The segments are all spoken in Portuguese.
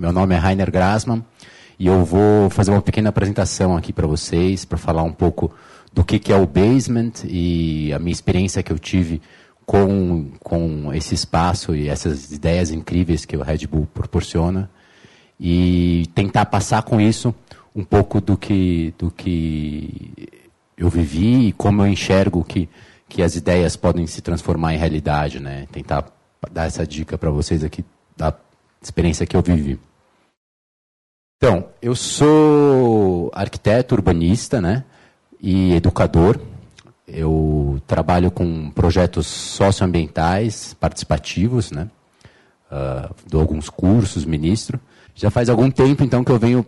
Meu nome é Rainer Grassmann e eu vou fazer uma pequena apresentação aqui para vocês, para falar um pouco do que, que é o Basement e a minha experiência que eu tive com, com esse espaço e essas ideias incríveis que o Red Bull proporciona e tentar passar com isso um pouco do que, do que eu vivi e como eu enxergo que, que as ideias podem se transformar em realidade, né? Tentar dar essa dica para vocês aqui da experiência que eu vivi. Então, eu sou arquiteto urbanista, né? E educador. Eu trabalho com projetos socioambientais participativos, né? Uh, dou alguns cursos, ministro. Já faz algum tempo, então, que eu venho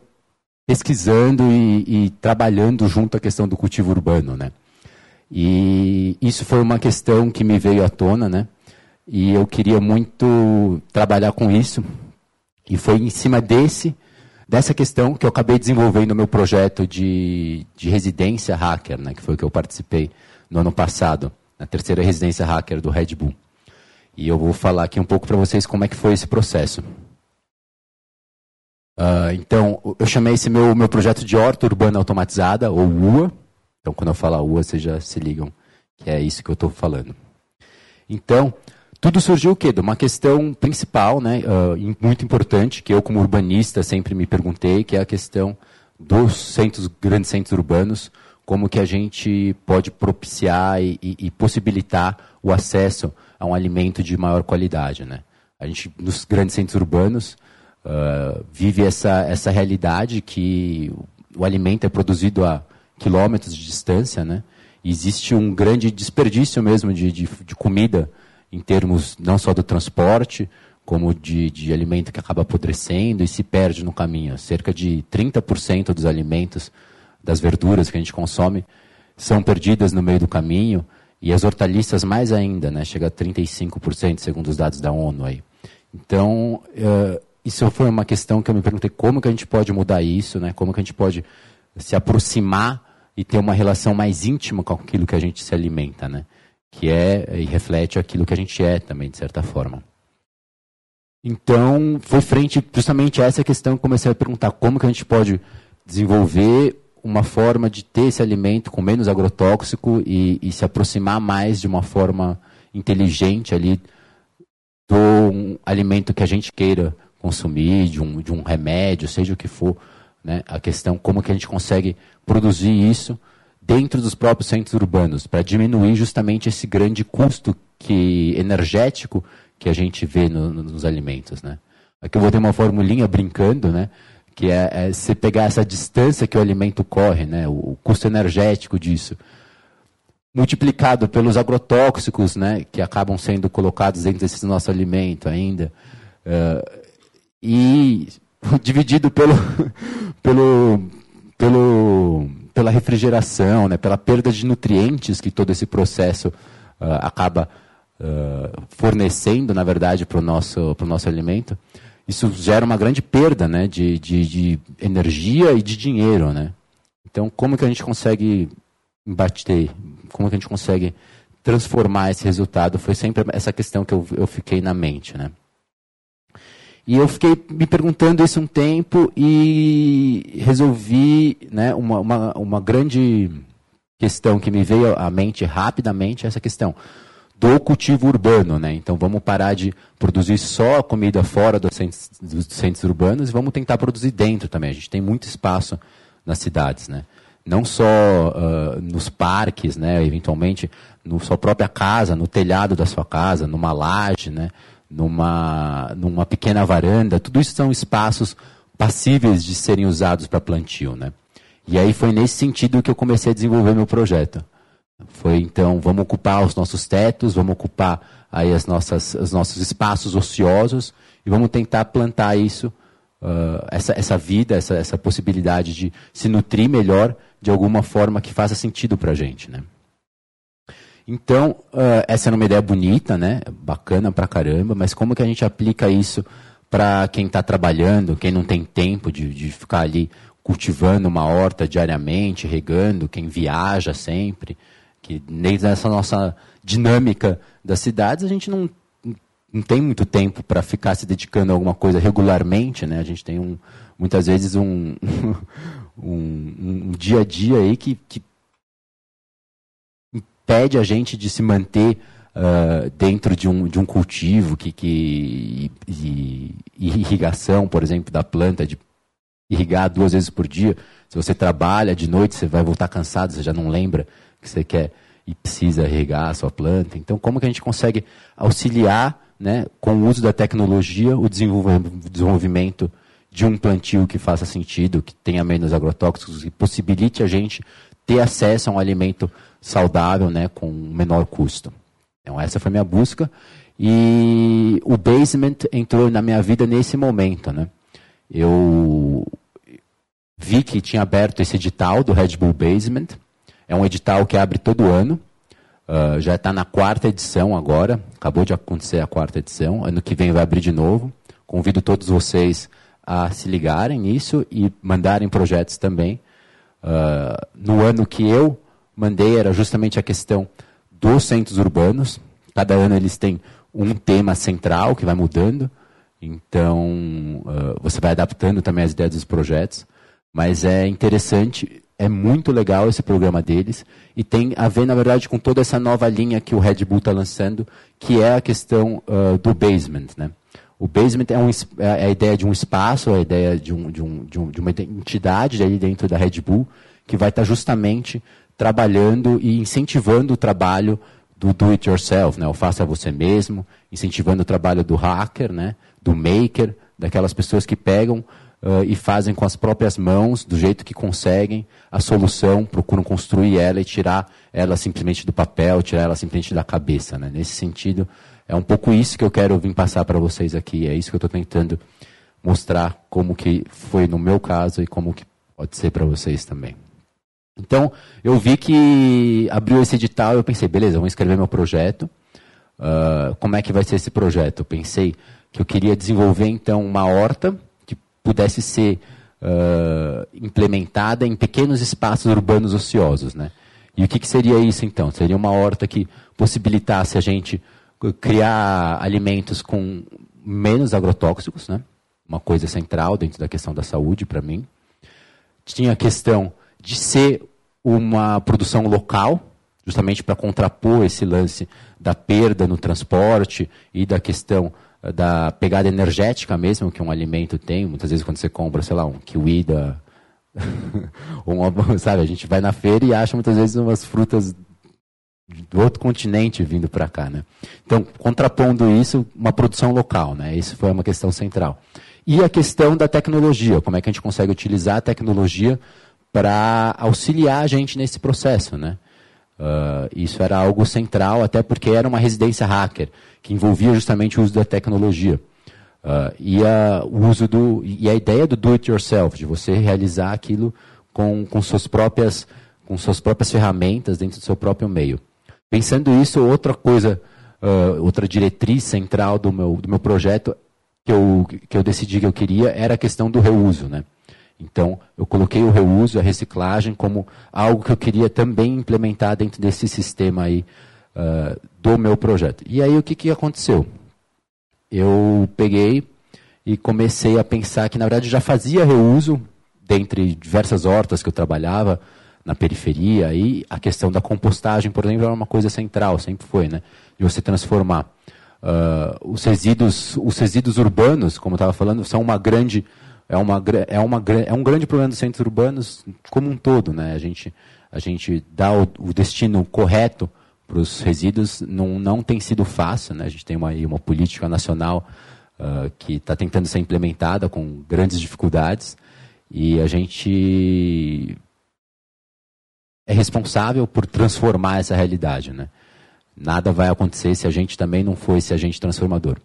pesquisando e, e, trabalhando junto à questão do cultivo urbano, né? E isso foi uma questão que me veio à tona, né? E eu queria muito trabalhar com isso. E foi em cima desse dessa questão que eu acabei desenvolvendo o meu projeto de, de residência hacker, né? Que foi o que eu participei no ano passado, na terceira residência hacker do Red Bull. E eu vou falar aqui um pouco para vocês como é que foi esse processo. Uh, então, eu chamei esse meu, meu projeto de horta urbana automatizada, ou UA. Então, quando eu falar UA, vocês já se ligam que é isso que eu estou falando. Então, tudo surgiu o quê? De uma questão principal, né, uh, muito importante, que eu como urbanista sempre me perguntei, que é a questão dos centros, grandes centros urbanos, como que a gente pode propiciar e, e, possibilitar o acesso a um alimento de maior qualidade. Né? A gente, nos grandes centros urbanos, uh, vive essa, essa realidade que o alimento é produzido a quilômetros de distância, né? Existe um grande desperdício mesmo de, de, de, comida em termos não só do transporte, como de, de alimento que acaba apodrecendo e se perde no caminho. Cerca de 30% dos alimentos, das verduras que a gente consome, são perdidas no meio do caminho, e as hortaliças mais ainda, né? chega a 35%, segundo os dados da ONU. Aí. Então, uh, isso foi uma questão que eu me perguntei como que a gente pode mudar isso, né? Como que a gente pode se aproximar e ter uma relação mais íntima com aquilo que a gente se alimenta, né? Que é e reflete aquilo que a gente é também de certa forma. Então, foi frente justamente a essa questão que comecei a perguntar como que a gente pode desenvolver uma forma de ter esse alimento com menos agrotóxico e, e se aproximar mais de uma forma inteligente ali do um alimento que a gente queira consumir, de um, de um remédio, seja o que for. Né? A questão como que a gente consegue produzir isso dentro dos próprios centros urbanos, para diminuir justamente esse grande custo que, energético que a gente vê no, no, nos alimentos. Né? Aqui eu vou ter uma formulinha brincando, né? que é, é você pegar essa distância que o alimento corre, né? o, o custo energético disso, multiplicado pelos agrotóxicos né? que acabam sendo colocados dentro desse nosso alimento ainda. Uh, e dividido pelo, pelo, pelo, pela refrigeração, né, pela perda de nutrientes que todo esse processo uh, acaba uh, fornecendo, na verdade, para o nosso, nosso alimento, isso gera uma grande perda né, de, de, de, energia e de dinheiro. Né? Então, como que a gente consegue bater, como que a gente consegue transformar esse resultado? Foi sempre essa questão que eu, eu fiquei na mente. Né? E eu fiquei me perguntando isso um tempo e resolvi, né, uma, uma, uma grande questão que me veio à mente rapidamente, essa questão do cultivo urbano, né? Então vamos parar de produzir só comida fora dos centros, dos centros urbanos e vamos tentar produzir dentro também. A gente tem muito espaço nas cidades, né? Não só uh, nos parques, né? Eventualmente, na sua própria casa, no telhado da sua casa, numa laje, né? Numa, numa pequena varanda, tudo isso são espaços passíveis de serem usados para plantio. Né? E aí foi nesse sentido que eu comecei a desenvolver meu projeto. Foi então, vamos ocupar os nossos tetos, vamos ocupar aí as nossas, os nossos espaços ociosos e vamos tentar plantar isso, uh, essa, essa vida, essa, essa possibilidade de se nutrir melhor de alguma forma que faça sentido para a gente. Né? Então, uh, essa era uma ideia bonita, né? Bacana pra caramba, mas como que a gente aplica isso para quem está trabalhando, quem não tem tempo de, de ficar ali cultivando uma horta diariamente, regando, quem viaja sempre, que dentro dessa nossa dinâmica das cidades a gente não, não tem muito tempo para ficar se dedicando a alguma coisa regularmente, né? A gente tem um, muitas vezes um, um, um dia a dia aí que, que impede a gente de se manter uh, dentro de um, de um cultivo que, que e, e irrigação, por exemplo, da planta, de irrigar duas vezes por dia. Se você trabalha de noite, você vai voltar cansado, você já não lembra que você quer e precisa irrigar a sua planta. Então, como que a gente consegue auxiliar, né, com o uso da tecnologia, o desenvolvimento de um plantio que faça sentido, que tenha menos agrotóxicos e possibilite a gente ter acesso a um alimento saudável, né, com menor custo. Então essa foi minha busca e o basement entrou na minha vida nesse momento, né? Eu vi que tinha aberto esse edital do Red Bull Basement. É um edital que abre todo ano. Uh, já está na quarta edição agora. Acabou de acontecer a quarta edição. Ano que vem vai abrir de novo. Convido todos vocês a se ligarem nisso e mandarem projetos também. Uh, no ano que eu mandei era justamente a questão dos centros urbanos. Cada ano eles têm um tema central que vai mudando. Então, uh, você vai adaptando também as ideias dos projetos. Mas é interessante, é muito legal esse programa deles. E tem a ver, na verdade, com toda essa nova linha que o Red Bull está lançando, que é a questão uh, do basement. Né? O basement é, um, é, a ideia de um espaço, a ideia de, um, de, um, de, de uma entidade ali dentro da Red Bull, que vai estar tá justamente trabalhando e incentivando o trabalho do do it yourself, né? o faça você mesmo, incentivando o trabalho do hacker, né? do maker, daquelas pessoas que pegam uh, e fazem com as próprias mãos, do jeito que conseguem, a solução, procuram construir ela e tirar ela simplesmente do papel, tirar ela simplesmente da cabeça. Né? Nesse sentido, é um pouco isso que eu quero vir passar para vocês aqui, é isso que eu estou tentando mostrar como que foi no meu caso e como que pode ser para vocês também. Então, eu vi que abriu esse edital, eu pensei, beleza, vou escrever meu projeto. Uh, como é que vai ser esse projeto? Eu pensei que eu queria desenvolver, então, uma horta que pudesse ser uh, implementada em pequenos espaços urbanos ociosos, né? E o que, que seria isso, então? Seria uma horta que possibilitasse a gente criar alimentos com menos agrotóxicos, né? Uma coisa central dentro da questão da saúde, para mim. Tinha a questão de ser uma produção local, justamente para contrapor esse lance da perda no transporte e da questão eh, da pegada energética mesmo que um alimento tem. Muitas vezes quando você compra, sei lá, um kiwi da... sabe, a gente vai na feira e acha muitas vezes umas frutas do outro continente vindo para cá, né? Então, contrapondo isso, uma produção local, né? Isso foi uma questão central. E a questão da tecnologia, como é que a gente consegue utilizar a tecnologia para auxiliar a gente nesse processo, né? Uh, isso era algo central, até porque era uma residência hacker, que envolvia justamente o uso da tecnologia. Uh, e, a, o uso do, e a ideia do do it yourself, de você realizar aquilo com, com, suas próprias, com suas próprias ferramentas dentro do seu próprio meio. Pensando isso, outra coisa, uh, outra diretriz central do meu, do meu projeto que eu, que eu decidi que eu queria era a questão do reuso. Né? Então, eu coloquei o reuso, a reciclagem como algo que eu queria também implementar dentro desse sistema aí uh, do meu projeto. E aí, o que, que aconteceu? Eu peguei e comecei a pensar que, na verdade, já fazia reuso dentre diversas hortas que eu trabalhava na periferia e a questão da compostagem, por exemplo, era uma coisa central, sempre foi, né? De você transformar uh, os resíduos, os resíduos urbanos, como eu estava falando, são uma grande é, uma, é, uma, é um grande problema dos centros urbanos como um todo. Né? A, gente, a gente dá o, o destino correto para os resíduos não, não tem sido fácil. Né? A gente tem uma, uma política nacional uh, que está tentando ser implementada com grandes dificuldades e a gente é responsável por transformar essa realidade. Né? Nada vai acontecer se a gente também não for esse agente transformador.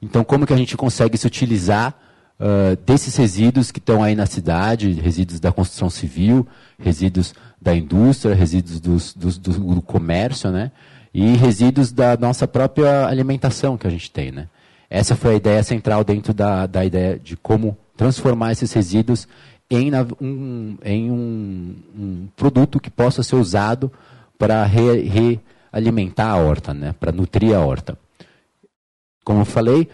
Então, como que a gente consegue se utilizar uh, desses resíduos que estão aí na cidade, resíduos da construção civil, resíduos da indústria, resíduos dos, dos, do, do comércio, né? E resíduos da nossa própria alimentação que a gente tem, né? Essa foi a ideia central dentro da, da ideia de como transformar esses resíduos em, um, em um, um produto que possa ser usado para realimentar re a horta, né? para nutrir a horta. como eu falei,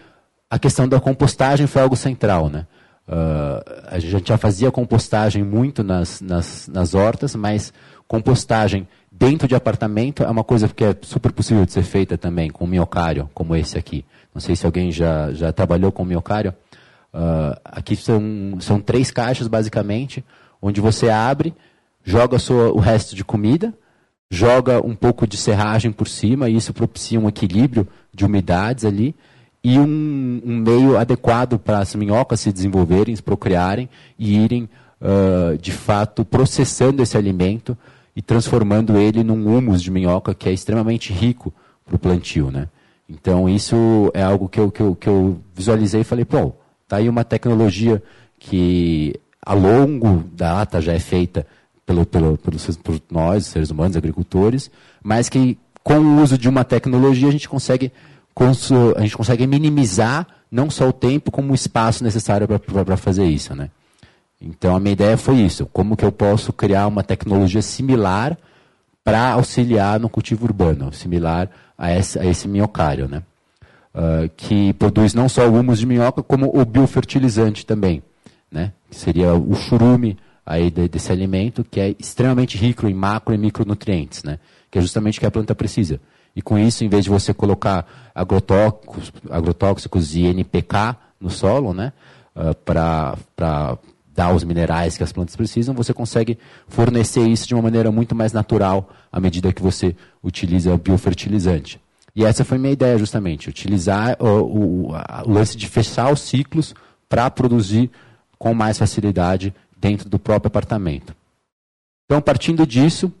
a questão da compostagem foi algo central. Né? Uh, a gente já fazia compostagem muito nas, nas, nas hortas, mas compostagem dentro de apartamento é uma coisa que é super possível de ser feita também com miocário, como esse aqui. Não sei se alguém já, já trabalhou com miocário. Uh, aqui são, são três caixas, basicamente, onde você abre, joga sua, o resto de comida, joga um pouco de serragem por cima, e isso propicia um equilíbrio de umidades ali, e um, um meio adequado para as minhocas se desenvolverem, se procriarem e irem, uh, de fato, processando esse alimento e transformando ele num humus de minhoca que é extremamente rico para o plantio. Né? Então, isso é algo que eu, que eu, que eu visualizei e falei, pô, está aí uma tecnologia que a longo data já é feita pelo, pelo, pelos, por nós, seres humanos, agricultores, mas que com o uso de uma tecnologia a gente consegue, a gente consegue minimizar não só o tempo, como o espaço necessário para fazer isso. Né? Então a minha ideia foi isso, como que eu posso criar uma tecnologia similar para auxiliar no cultivo urbano, similar a esse, a esse minhocário, né? Uh, que produz não só o humus de minhoca, como o biofertilizante também, né? que seria o churume, aí de, desse alimento, que é extremamente rico em macro e micronutrientes, né? que é justamente o que a planta precisa. E com isso, em vez de você colocar agrotóxicos, agrotóxicos e NPK no solo, né? Uh, para dar os minerais que as plantas precisam, você consegue fornecer isso de uma maneira muito mais natural à medida que você utiliza o biofertilizante. E essa foi minha ideia, justamente, utilizar o, o lance de fechar os ciclos para produzir com mais facilidade dentro do próprio apartamento. Então, partindo disso,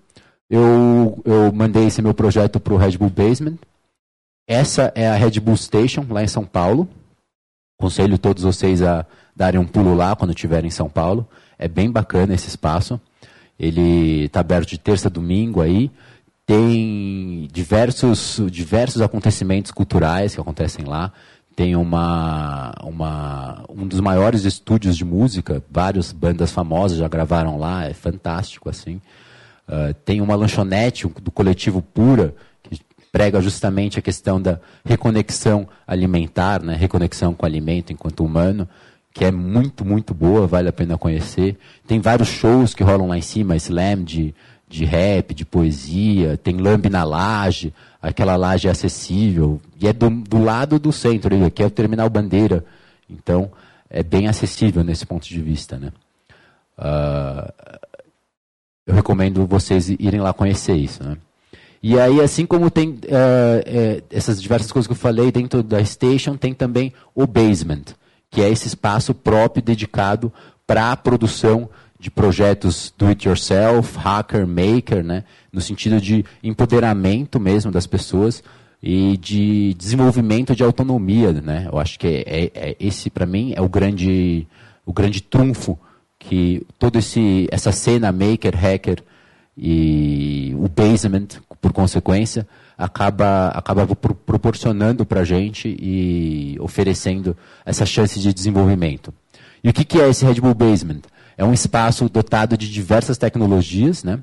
eu, eu mandei esse meu projeto para o Red Bull Basement. Essa é a Red Bull Station, lá em São Paulo. Conselho todos vocês a darem um pulo lá quando estiverem em São Paulo. É bem bacana esse espaço. Ele está aberto de terça a domingo aí. Tem diversos, diversos acontecimentos culturais que acontecem lá tem uma, uma, um dos maiores estúdios de música, várias bandas famosas já gravaram lá, é fantástico assim. Uh, tem uma lanchonete do coletivo Pura, que prega justamente a questão da reconexão alimentar, né, reconexão com o alimento enquanto humano, que é muito, muito boa, vale a pena conhecer. Tem vários shows que rolam lá em cima, slam de, de rap, de poesia, tem lambe na laje, aquela laje é acessível, e é do, do lado do centro, aqui é o Terminal Bandeira, então é bem acessível nesse ponto de vista. Né? Uh, eu recomendo vocês irem lá conhecer isso. Né? E aí, assim como tem uh, é, essas diversas coisas que eu falei dentro da station, tem também o basement, que é esse espaço próprio dedicado para a produção de projetos do it yourself, hacker, maker, né? no sentido de empoderamento mesmo das pessoas e de desenvolvimento de autonomia. Né? Eu acho que é, é, é esse, para mim, é o grande, o grande trunfo que toda essa cena maker, hacker e o basement, por consequência, acaba, acaba proporcionando para a gente e oferecendo essa chance de desenvolvimento. E o que, que é esse Red Bull Basement? É um espaço dotado de diversas tecnologias, né?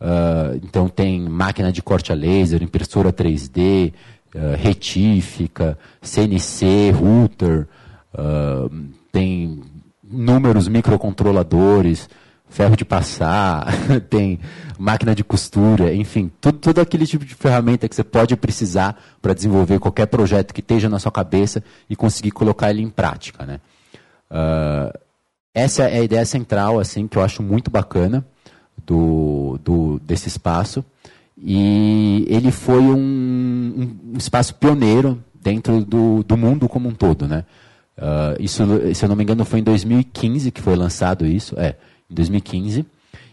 Uh, então tem máquina de corte a laser, impressora 3D, uh, ah, retífica, CNC, router, uh, tem números microcontroladores, ferro de passar, tem máquina de costura, enfim, tudo, todo aquele tipo de ferramenta que você pode precisar para desenvolver qualquer projeto que esteja na sua cabeça e conseguir colocar ele em prática. Né? Uh, essa é a ideia central, assim, que eu acho muito bacana do, do desse espaço. E ele foi um, um espaço pioneiro dentro do, do mundo como um todo, né? Uh, isso, se eu não me engano, foi em 2015 que foi lançado isso. É, em 2015.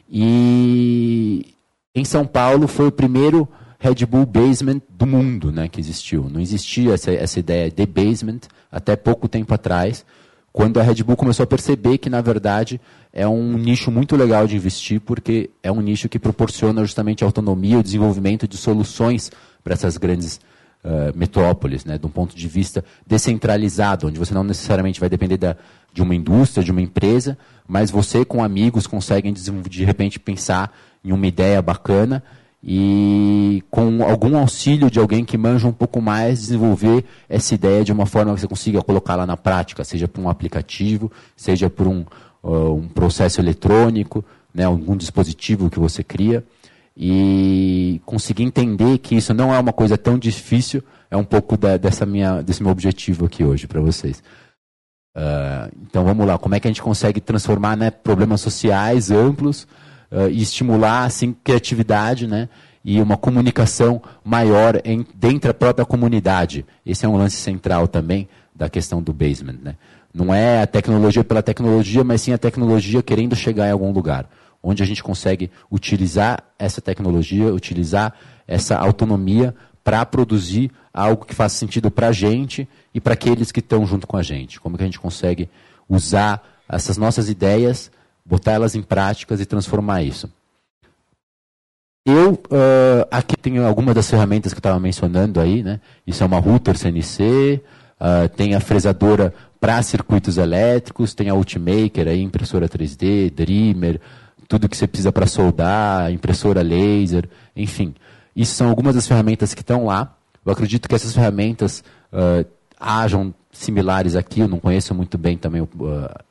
E em São Paulo foi o primeiro Red Bull Basement do mundo né, que existiu. Não existia essa, essa ideia de basement até pouco tempo atrás quando a Red Bull começou a perceber que, na verdade, é um nicho muito legal de investir, porque é um nicho que proporciona justamente autonomia e desenvolvimento de soluções para essas grandes uh, metrópoles, né, de um ponto de vista descentralizado, onde você não necessariamente vai depender da, de uma indústria, de uma empresa, mas você com amigos conseguem, de repente, pensar em uma ideia bacana e com algum auxílio de alguém que manja um pouco mais, desenvolver essa ideia de uma forma que você consiga colocar lá na prática, seja por um aplicativo, seja por um, uh, um processo eletrônico, né, algum dispositivo que você cria, e conseguir entender que isso não é uma coisa tão difícil, é um pouco da, dessa minha, desse meu objetivo aqui hoje para vocês. Uh, então vamos lá, como é que a gente consegue transformar né, problemas sociais amplos uh, e estimular assim criatividade, né? E uma comunicação maior em, dentro da própria comunidade. Esse é um lance central também da questão do basement, né? Não é a tecnologia pela tecnologia, mas sim a tecnologia querendo chegar em algum lugar, onde a gente consegue utilizar essa tecnologia, utilizar essa autonomia para produzir algo que faça sentido para a gente e para aqueles que estão junto com a gente. Como que a gente consegue usar essas nossas ideias botar elas em práticas e transformar isso. Eu uh, aqui tenho algumas das ferramentas que eu estava mencionando aí, né? Isso é uma router CNC, uh, tem a fresadora para circuitos elétricos, tem a Ultimaker, aí, impressora 3D, Dreamer, tudo que você precisa para soldar, impressora laser, enfim. Isso são algumas das ferramentas que estão lá. Eu acredito que essas ferramentas uh, hajam similares aqui, eu não conheço muito bem também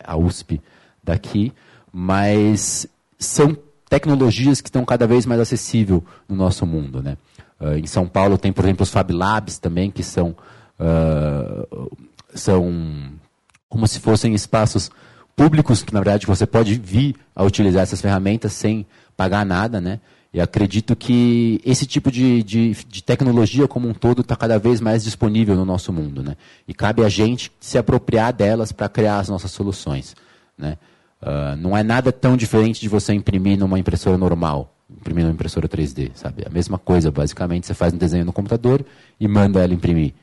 a USP daqui, mas são tecnologias que estão cada vez mais acessíveis no nosso mundo. Né? Uh, em São Paulo tem, por exemplo, os Fab Labs também, que são, uh, são como se fossem espaços públicos, que na verdade você pode vir a utilizar essas ferramentas sem pagar nada, né? E acredito que esse tipo de, de, de tecnologia como um todo está cada vez mais disponível no nosso mundo, né? E cabe a gente se apropriar delas para criar as nossas soluções, né? Uh, não é nada tão diferente de você imprimir numa impressora normal, imprimir numa impressora 3D, sabe? A mesma coisa, basicamente, você faz um desenho no computador e manda ela imprimir.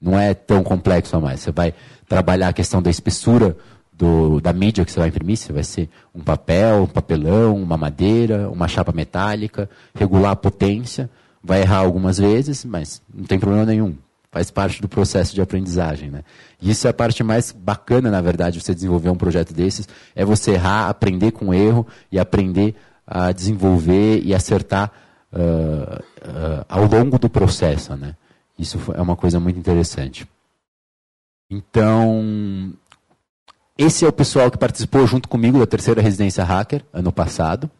Não é tão complexo a mais. Você vai trabalhar a questão da espessura do, da mídia que você vai imprimir, se vai ser um papel, um papelão, uma madeira, uma chapa metálica, regular a potência, vai errar algumas vezes, mas não tem problema nenhum faz parte do processo de aprendizagem. Né? E isso é a parte mais bacana, na verdade, você desenvolver um projeto desses, é você errar, aprender com erro e aprender a desenvolver e acertar uh, uh, ao longo do processo. Né? Isso é uma coisa muito interessante. Então, esse é o pessoal que participou junto comigo da terceira residência hacker, ano passado.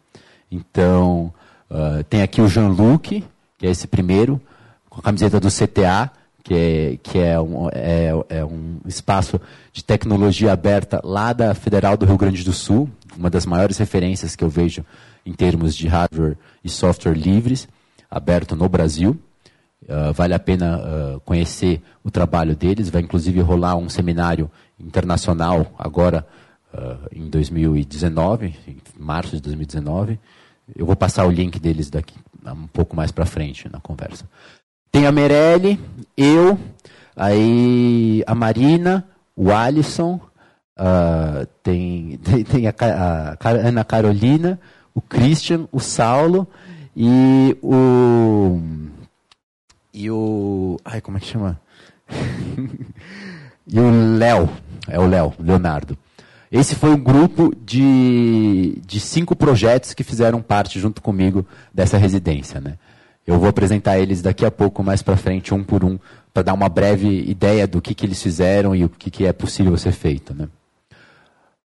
Então, uh, tem aqui o Jean-Luc, que é esse primeiro, com a camiseta do CTA, que é, que é, um, é, é um espaço de tecnologia aberta lá da Federal do Rio Grande do Sul, uma das maiores referências que eu vejo em termos de hardware e software livres, aberto no Brasil. Uh, vale a pena uh, conhecer o trabalho deles. Vai inclusive rolar um seminário internacional agora uh, em 2019, em março de 2019. Eu vou passar o link deles daqui um pouco mais para frente na conversa. Tem a Merelli, eu, aí a Marina, o Alisson, tem, tem, tem a, a, a, Ana Carolina, o Christian, o Saulo e o. E o. Ai, como é que chama? e o Léo. É o Léo, Leonardo. Esse foi um grupo de, de cinco projetos que fizeram parte junto comigo dessa residência, né? Eu vou apresentar eles daqui a pouco, mais para frente, um por um, para dar uma breve ideia do que, que eles fizeram e o que, que é possível ser feito. Né?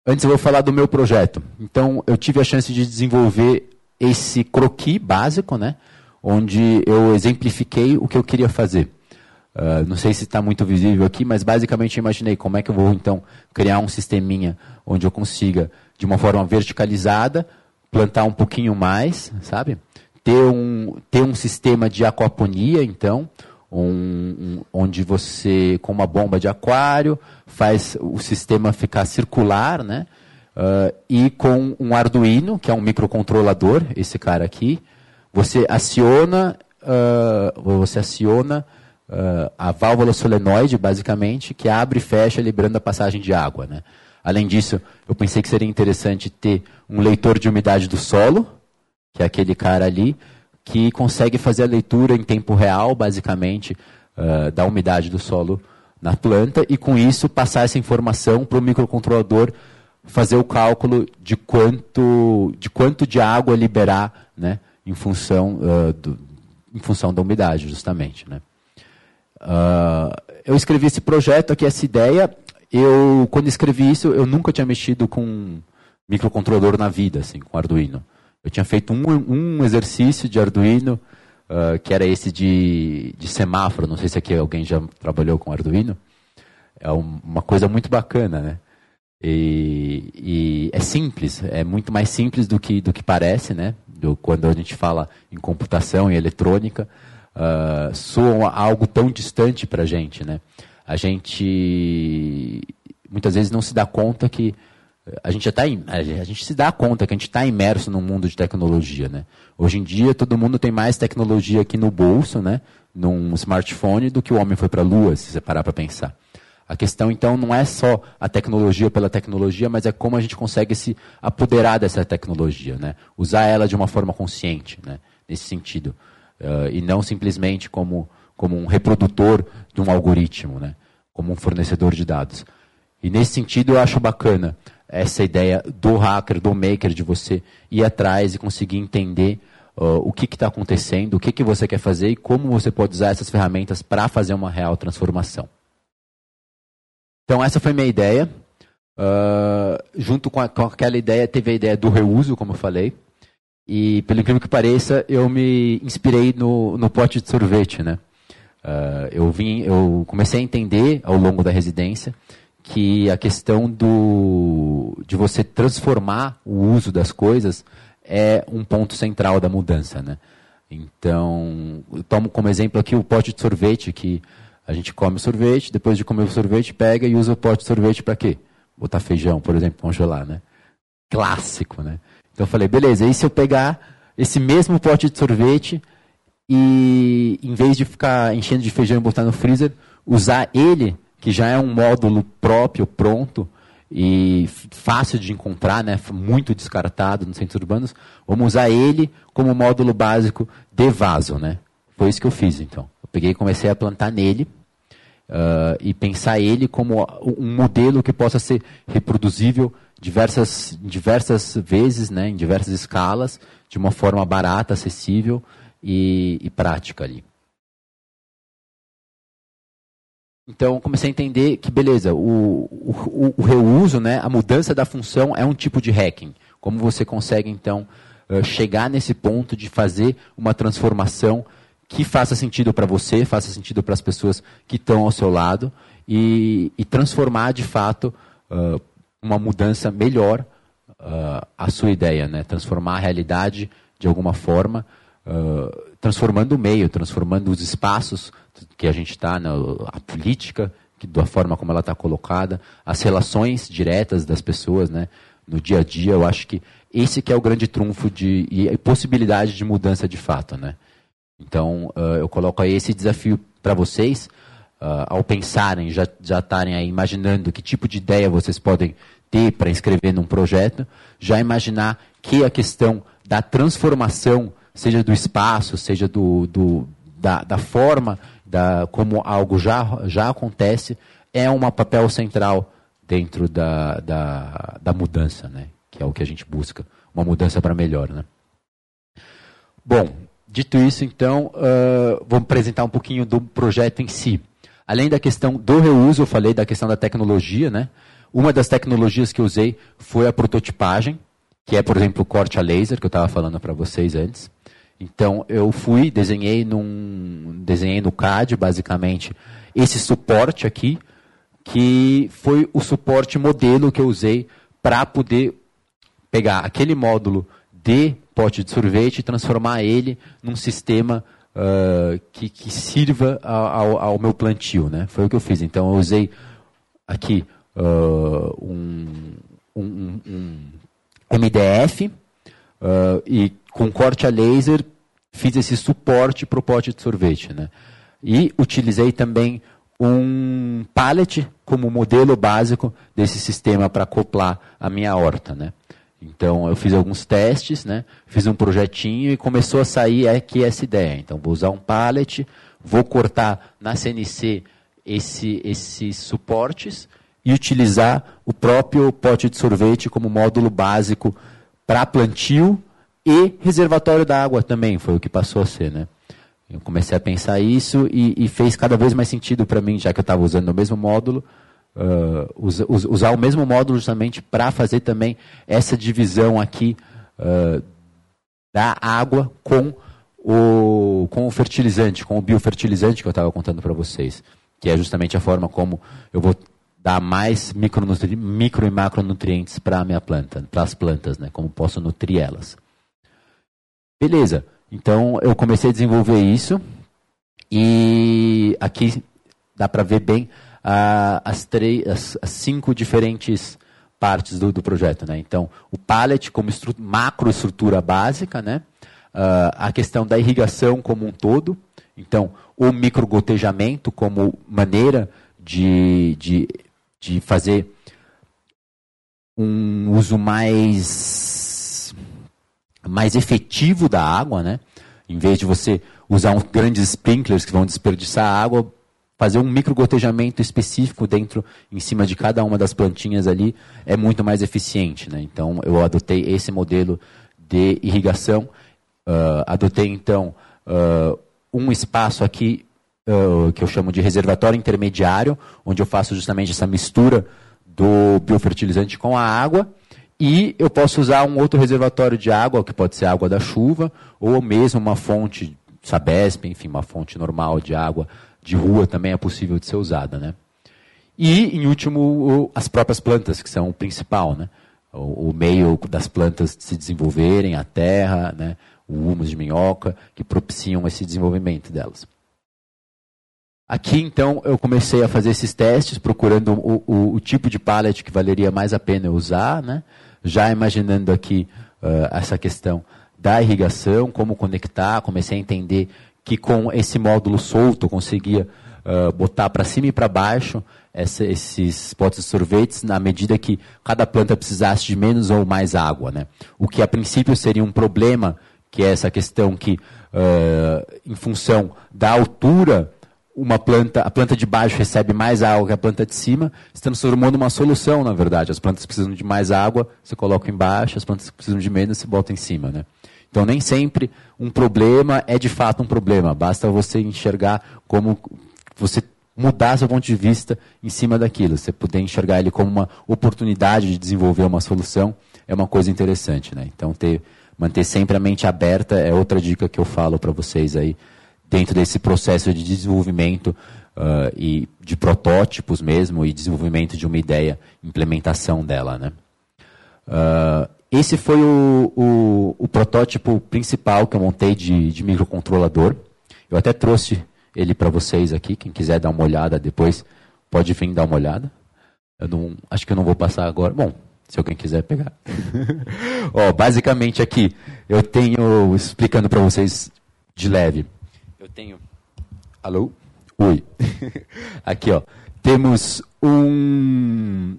Antes eu vou falar do meu projeto. Então, eu tive a chance de desenvolver esse croquis básico, né? Onde eu exemplifiquei o que eu queria fazer. Uh, não sei se está muito visível aqui, mas basicamente eu imaginei como é que eu vou então criar um sisteminha onde eu consiga, de uma forma verticalizada, plantar um pouquinho mais, sabe? ter um, ter um sistema de aquaponia, então, um, um, onde você, com uma bomba de aquário, faz o sistema ficar circular, né? Uh, e com um Arduino, que é um microcontrolador, esse cara aqui, você aciona, uh, você aciona uh, a válvula solenoide, basicamente, que abre e fecha, liberando a passagem de água. Né? Além disso, eu pensei que seria interessante ter um leitor de umidade do solo, que é aquele cara ali, que consegue fazer a leitura em tempo real, basicamente, uh, da umidade do solo na planta, e com isso passar essa informação para o microcontrolador fazer o cálculo de quanto de, quanto de água liberar né, em função, uh, do, em função da umidade, justamente. Né? Uh, eu escrevi esse projeto aqui, essa ideia. Eu, quando escrevi isso, eu nunca tinha mexido com microcontrolador na vida, assim, com Arduino. Eu tinha feito um, um exercício de Arduino, uh, que era esse de, de semáforo. Não sei se aqui alguém já trabalhou com Arduino. É um, uma coisa muito bacana, né? E, e, é simples, é muito mais simples do que, do que parece, né? Do, quando a gente fala em computação e eletrônica, uh, soa algo tão distante para a gente, né? A gente muitas vezes não se dá conta que a gente já tá a gente se dá conta que a gente está imerso num mundo de tecnologia, né? Hoje em dia todo mundo tem mais tecnologia aqui no bolso, né? Num smartphone do que o homem foi para a Lua, se você parar para pensar. A questão, então, não é só a tecnologia pela tecnologia, mas é como a gente consegue se apoderar dessa tecnologia, né? usar ela de uma forma consciente, né? nesse sentido. Uh, e não simplesmente como, como um reprodutor de um algoritmo, né? como um fornecedor de dados. E nesse sentido, eu acho bacana essa ideia do hacker, do maker, de você ir atrás e conseguir entender uh, o que está acontecendo, o que, que você quer fazer e como você pode usar essas ferramentas para fazer uma real transformação. Então essa foi minha ideia. Uh, junto com, a, com, aquela ideia, teve a ideia do reuso, como eu falei. E, pelo incrível que pareça, eu me inspirei no, no pote de sorvete, né? Uh, eu, vim, eu comecei a entender, ao longo da residência, que a questão do, de você transformar o uso das coisas é um ponto central da mudança, né? Então, eu tomo como exemplo aqui o pote de sorvete, que a gente come sorvete, depois de comer o sorvete, pega e usa o pote de sorvete para quê? Botar feijão, por exemplo, congelar, né? Clássico, né? Então eu falei, beleza, e se eu pegar esse mesmo pote de sorvete e, em vez de ficar enchendo de feijão e botar no freezer, usar ele, que já é um módulo próprio, pronto, e fácil de encontrar, né, muito descartado nos centros urbanos, vamos usar ele como módulo básico de vaso, né? Foi isso que eu fiz, então. Peguei e comecei a plantar nele uh, e pensar ele como um modelo que possa ser reproduzível diversas, diversas vezes, né, em diversas escalas, de uma forma barata, acessível e, e prática ali. Então, comecei a entender que, beleza, o, o, o, reuso, né, a mudança da função é um tipo de hacking. Como você consegue, então, chegar nesse ponto de fazer uma transformação que faça sentido para você, faça sentido para as pessoas que estão ao seu lado e, e transformar de fato uh, uma mudança melhor uh, a sua ideia, né? transformar a realidade de alguma forma, uh, transformando o meio, transformando os espaços que a gente está, né? a política, que, da forma como ela está colocada, as relações diretas das pessoas, né? no dia a dia, eu acho que esse que é o grande trunfo de, e possibilidade de mudança de fato, né? Então, uh, eu coloco aí esse desafio para vocês, uh, ao pensarem, já estarem aí imaginando que tipo de ideia vocês podem ter para inscrever num projeto, já imaginar que a questão da transformação, seja do espaço, seja do, do da, da, forma, da, como algo já, já acontece, é um papel central dentro da, da, da mudança, né? que é o que a gente busca, uma mudança para melhor. Né? Bom, Dito isso, então, uh, vou apresentar um pouquinho do projeto em si. Além da questão do reuso, eu falei da questão da tecnologia, né? Uma das tecnologias que eu usei foi a prototipagem, que é, por exemplo, o corte a laser, que eu estava falando para vocês antes. Então, eu fui, desenhei, num, desenhei no CAD, basicamente, esse suporte aqui, que foi o suporte modelo que eu usei para poder pegar aquele módulo de pote de sorvete e transformar ele num sistema uh, que, que, sirva ao, ao, meu plantio. Né? Foi o que eu fiz. Então, eu usei aqui uh, um, um, um, MDF uh, e com corte a laser fiz esse suporte para o pote de sorvete. Né? E utilizei também um pallet como modelo básico desse sistema para acoplar a minha horta. Né? Então eu fiz alguns testes, né? fiz um projetinho e começou a sair aqui essa ideia. Então vou usar um pallet, vou cortar na CNC esse, esses suportes e utilizar o próprio pote de sorvete como módulo básico para plantio e reservatório da água também foi o que passou a ser, né? Eu comecei a pensar isso e, e fez cada vez mais sentido para mim, já que eu estava usando o mesmo módulo, uh, usar, o mesmo módulo justamente para fazer também essa divisão aqui uh, da água com o, com o fertilizante, com o biofertilizante que eu estava contando para vocês, que é justamente a forma como eu vou dar mais micro, micro e macronutrientes para a minha planta, para as plantas, né? como posso nutrir elas. Beleza, então eu comecei a desenvolver isso e aqui dá para ver bem as, as, as, cinco diferentes partes do, do projeto. Né? Então, o pallet como macroestrutura básica, né? Uh, a questão da irrigação como um todo, então o microgotejamento como maneira de, de, de fazer um uso mais, mais efetivo da água, né? Em vez de você usar grandes sprinklers que vão desperdiçar água, fazer um microgotejamento específico dentro, em cima de cada uma das plantinhas ali, é muito mais eficiente. Né? Então, eu adotei esse modelo de irrigação Uh, adotei então uh, um espaço aqui uh, que eu chamo de reservatório intermediário, onde eu faço justamente essa mistura do biofertilizante com a água. E eu posso usar um outro reservatório de água, que pode ser água da chuva, ou mesmo uma fonte Sabesp, enfim, uma fonte normal de água de rua também é possível de ser usada. Né? E, em último, as próprias plantas, que são o principal. Né? O, meio das plantas se desenvolverem, a terra, né? o humus de minhoca, que propiciam esse desenvolvimento delas. Aqui, então, eu comecei a fazer esses testes, procurando o, o, o tipo de pallet que valeria mais a pena usar, né? já imaginando aqui uh, essa questão da irrigação, como conectar, comecei a entender que com esse módulo solto conseguia uh, botar para cima e para baixo essa, esses potes de sorvetes na medida que cada planta precisasse de menos ou mais água. Né? O que a princípio seria um problema que é essa questão que, uh, em função da altura, uma planta, a planta de baixo recebe mais água que a planta de cima, se transformando numa solução, na verdade. As plantas precisam de mais água, você coloca embaixo, as plantas precisam de menos, você bota em cima. Né? Então, nem sempre um problema é de fato um problema. Basta você enxergar como você mudar seu ponto de vista em cima daquilo. Você poder enxergar ele como uma oportunidade de desenvolver uma solução é uma coisa interessante. Né? Então, ter manter sempre a mente aberta é outra dica que eu falo para vocês aí dentro desse processo de desenvolvimento uh, e de protótipos mesmo e desenvolvimento de uma ideia, implementação dela, né? Uh, esse foi o, o, o, protótipo principal que eu montei de, de microcontrolador. Eu até trouxe ele para vocês aqui. Quem quiser dar uma olhada depois, pode vir dar uma olhada. Eu não, acho que eu não vou passar agora. Bom, se alguém quiser pegar. ó, basicamente aqui, eu tenho, explicando para vocês de leve, eu tenho, alô? Oi. aqui, ó, temos um,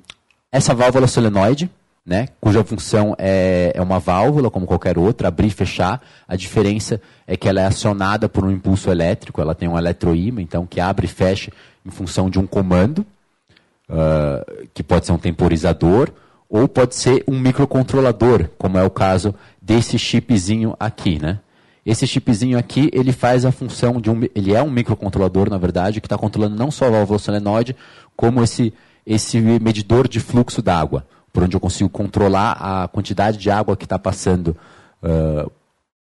essa válvula solenoide, né, cuja função é, é uma válvula, como qualquer outra, abrir e fechar. A diferença é que ela é acionada por um impulso elétrico, ela tem um eletroímã, então, que abre e fecha em função de um comando, uh, que pode ser um temporizador, ou pode ser um microcontrolador, como é o caso desse chipzinho aqui, né? Esse chipzinho aqui, ele faz a função de um, ele é um microcontrolador, na verdade, que está controlando não só a válvula solenoide, como esse, esse medidor de fluxo d'água, por onde eu consigo controlar a quantidade de água que está passando uh,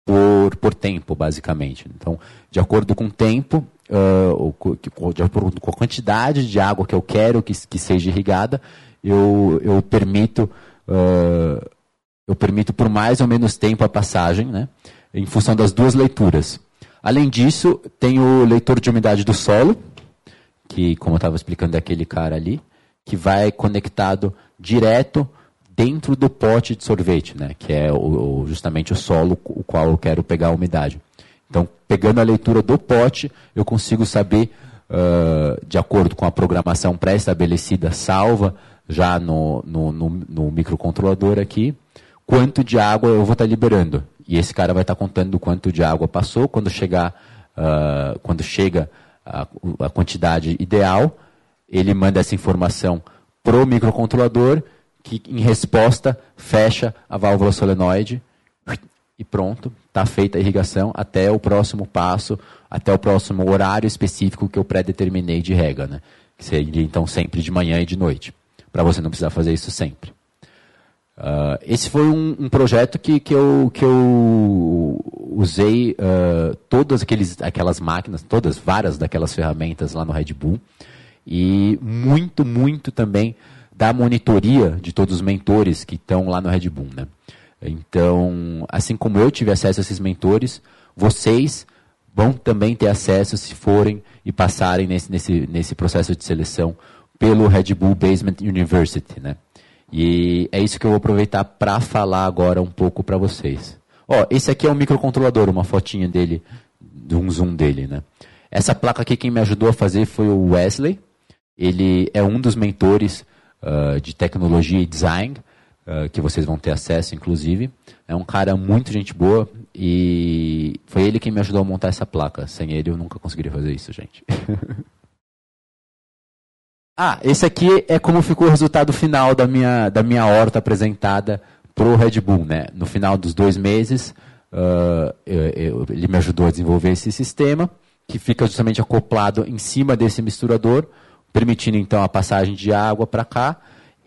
por, por tempo, basicamente. Então, de acordo com o tempo, uh, de acordo com a quantidade de água que eu quero que, que seja irrigada, eu, eu permito uh, eu permito por mais ou menos tempo a passagem, né, em função das duas leituras. Além disso, tem o leitor de umidade do solo, que, como eu estava explicando, é aquele cara ali, que vai conectado direto dentro do pote de sorvete, né, que é o, o, justamente o solo o qual eu quero pegar a umidade. Então, pegando a leitura do pote, eu consigo saber, uh, de acordo com a programação pré-estabelecida, salva já no, no, no, no, microcontrolador aqui, quanto de água eu vou estar tá liberando. E esse cara vai estar tá contando quanto de água passou, quando chegar, uh, quando chega a, a, quantidade ideal, ele manda essa informação para o microcontrolador, que em resposta fecha a válvula solenoide e pronto, está feita a irrigação até o próximo passo, até o próximo horário específico que eu pré-determinei de rega, né? que seria então sempre de manhã e de noite, para você não precisar fazer isso sempre. Uh, esse foi um, um, projeto que, que, eu, que eu usei uh, todas aqueles, aquelas máquinas, todas, várias daquelas ferramentas lá no Red Bull, e muito, muito também da monitoria de todos os mentores que estão lá no Red Bull. Né? Então, assim como eu tive acesso a esses mentores, vocês vão também ter acesso se forem e passarem nesse, nesse, nesse processo de seleção pelo Red Bull Basement University. Né? E é isso que eu vou aproveitar para falar agora um pouco para vocês. Ó, esse aqui é um microcontrolador, uma fotinha dele, de um zoom dele. Né? Essa placa aqui, quem me ajudou a fazer foi o Wesley. Ele é um dos mentores uh, de tecnologia e design uh, que vocês vão ter acesso, inclusive. É um cara muito gente boa e foi ele quem me ajudou a montar essa placa. Sem ele eu nunca conseguiria fazer isso, gente. ah, esse aqui é como ficou o resultado final da minha, da minha horta apresentada para o Red Bull. Né? No final dos dois meses, uh, eu, eu, ele me ajudou a desenvolver esse sistema, que fica justamente acoplado em cima desse misturador, permitindo então a passagem de água para cá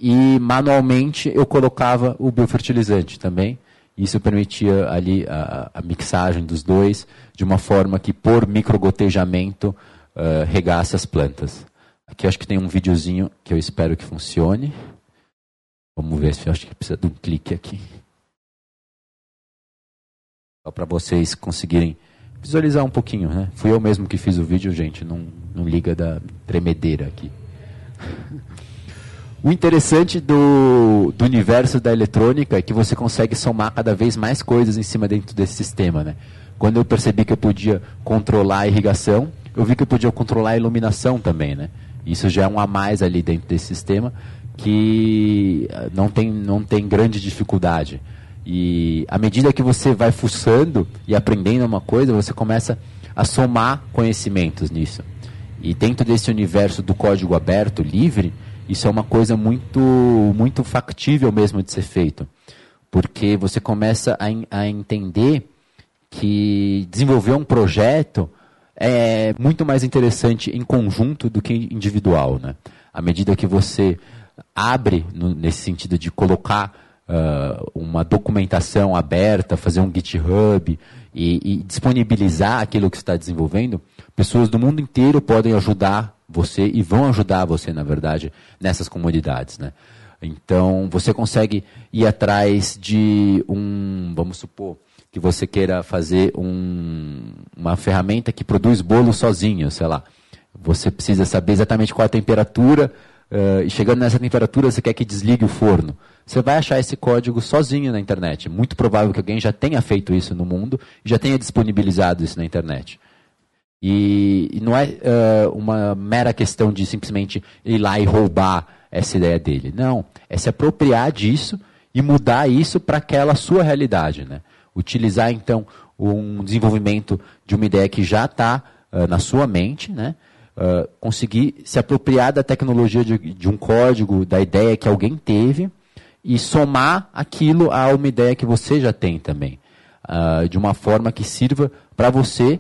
e manualmente eu colocava o biofertilizante também. Isso permitia ali a, a mixagem dos dois de uma forma que por microgotejamento uh, regasse as plantas. Aqui acho que tem um videozinho que eu espero que funcione. Vamos ver se acho que precisa de um clique aqui. Só para vocês conseguirem visualizar um pouquinho, né? Fui eu mesmo que fiz o vídeo, gente, não, não liga da tremedeira aqui. O interessante do, do universo da eletrônica é que você consegue somar cada vez mais coisas em cima dentro desse sistema. Né? Quando eu percebi que eu podia controlar a irrigação, eu vi que eu podia controlar a iluminação também. Né? Isso já é um a mais ali dentro desse sistema que eh, não tem, não tem grande dificuldade. E à medida que você vai fuçando e aprendendo uma coisa, você começa a somar conhecimentos nisso. E dentro desse universo do código aberto, livre, isso é uma coisa muito, muito factível mesmo de ser feito. Porque você começa a, a entender que desenvolver um projeto é muito mais interessante em conjunto do que individual. Né? À medida que você abre no, nesse sentido de colocar uh, uma documentação aberta, fazer um GitHub e, e disponibilizar aquilo que está desenvolvendo, pessoas do mundo inteiro podem ajudar você e vão ajudar você, na verdade, nessas comunidades. Né? Então, você consegue ir atrás de um, vamos supor, que você queira fazer um, uma ferramenta que produz bolo sozinho, sei lá. Você precisa saber exatamente qual a temperatura, uh, e chegando nessa temperatura você quer que desligue o forno. Você vai achar esse código sozinho na internet. É muito provável que alguém já tenha feito isso no mundo já tenha disponibilizado isso na internet. E, e não é uh, uma mera questão de simplesmente ir lá e roubar essa ideia dele. Não, é se apropriar disso e mudar isso para aquela sua realidade. Né? Utilizar, então, um desenvolvimento de uma ideia que já está uh, na sua mente, né? Conseguir se apropriar da tecnologia de, de, um código, da ideia que alguém teve, e somar aquilo a uma ideia que você já tem também. Uh, de uma forma que sirva para você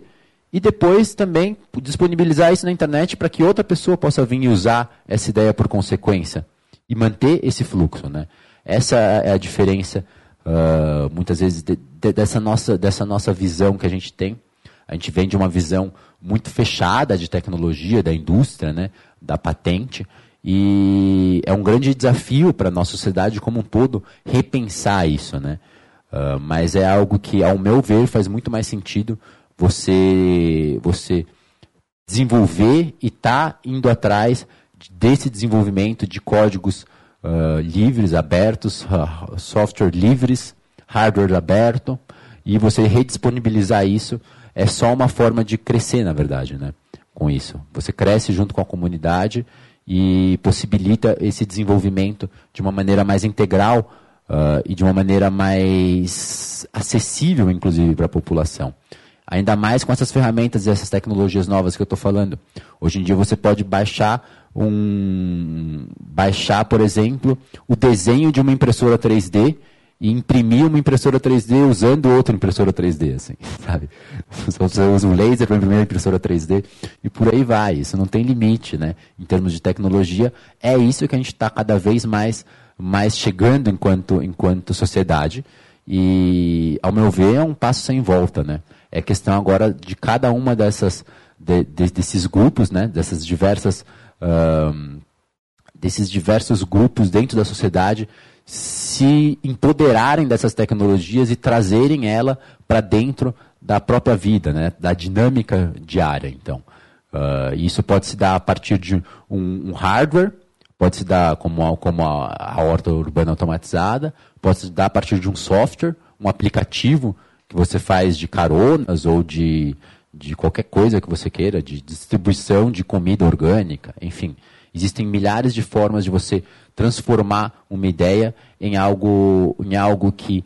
e depois também disponibilizar isso na internet para que outra pessoa possa vir e usar essa ideia por consequência e manter esse fluxo. Né? Essa é a diferença, uh, muitas vezes, de, de, dessa, nossa, dessa nossa visão que a gente tem. A gente vem de uma visão muito fechada de tecnologia, da indústria, né? da patente, e é um grande desafio para a nossa sociedade como um todo repensar isso. Né? Uh, mas é algo que, ao meu ver, faz muito mais sentido você você desenvolver e tá indo atrás desse desenvolvimento de códigos uh, livres, abertos, uh, software livres, hardware aberto, e você redisponibilizar isso é só uma forma de crescer, na verdade, né? com isso. Você cresce junto com a comunidade e possibilita esse desenvolvimento de uma maneira mais integral uh, e de uma maneira mais acessível, inclusive, para a população. Ainda mais com essas ferramentas e essas tecnologias novas que eu estou falando. Hoje em dia você pode baixar um baixar, por exemplo, o desenho de uma impressora 3D e imprimir uma impressora 3D usando outra impressora 3D, assim, sabe? Você usa um laser para imprimir uma impressora 3D e por aí vai. Isso não tem limite, né? Em termos de tecnologia, é isso que a gente está cada vez mais, mais chegando enquanto, enquanto sociedade. E, ao meu ver, é um passo sem volta, né? É questão agora de cada uma dessas, de, de, desses grupos, né? Dessas diversas, um, desses diversos grupos dentro da sociedade se empoderarem dessas tecnologias e trazerem ela para dentro da própria vida, né, da dinâmica diária. Então, uh, isso pode se dar a partir de um, um hardware, pode se dar como, como a, a, horta urbana automatizada, pode se dar a partir de um software, um aplicativo que você faz de caronas ou de, de qualquer coisa que você queira, de distribuição de comida orgânica, enfim. Existem milhares de formas de você transformar uma ideia em algo, em algo que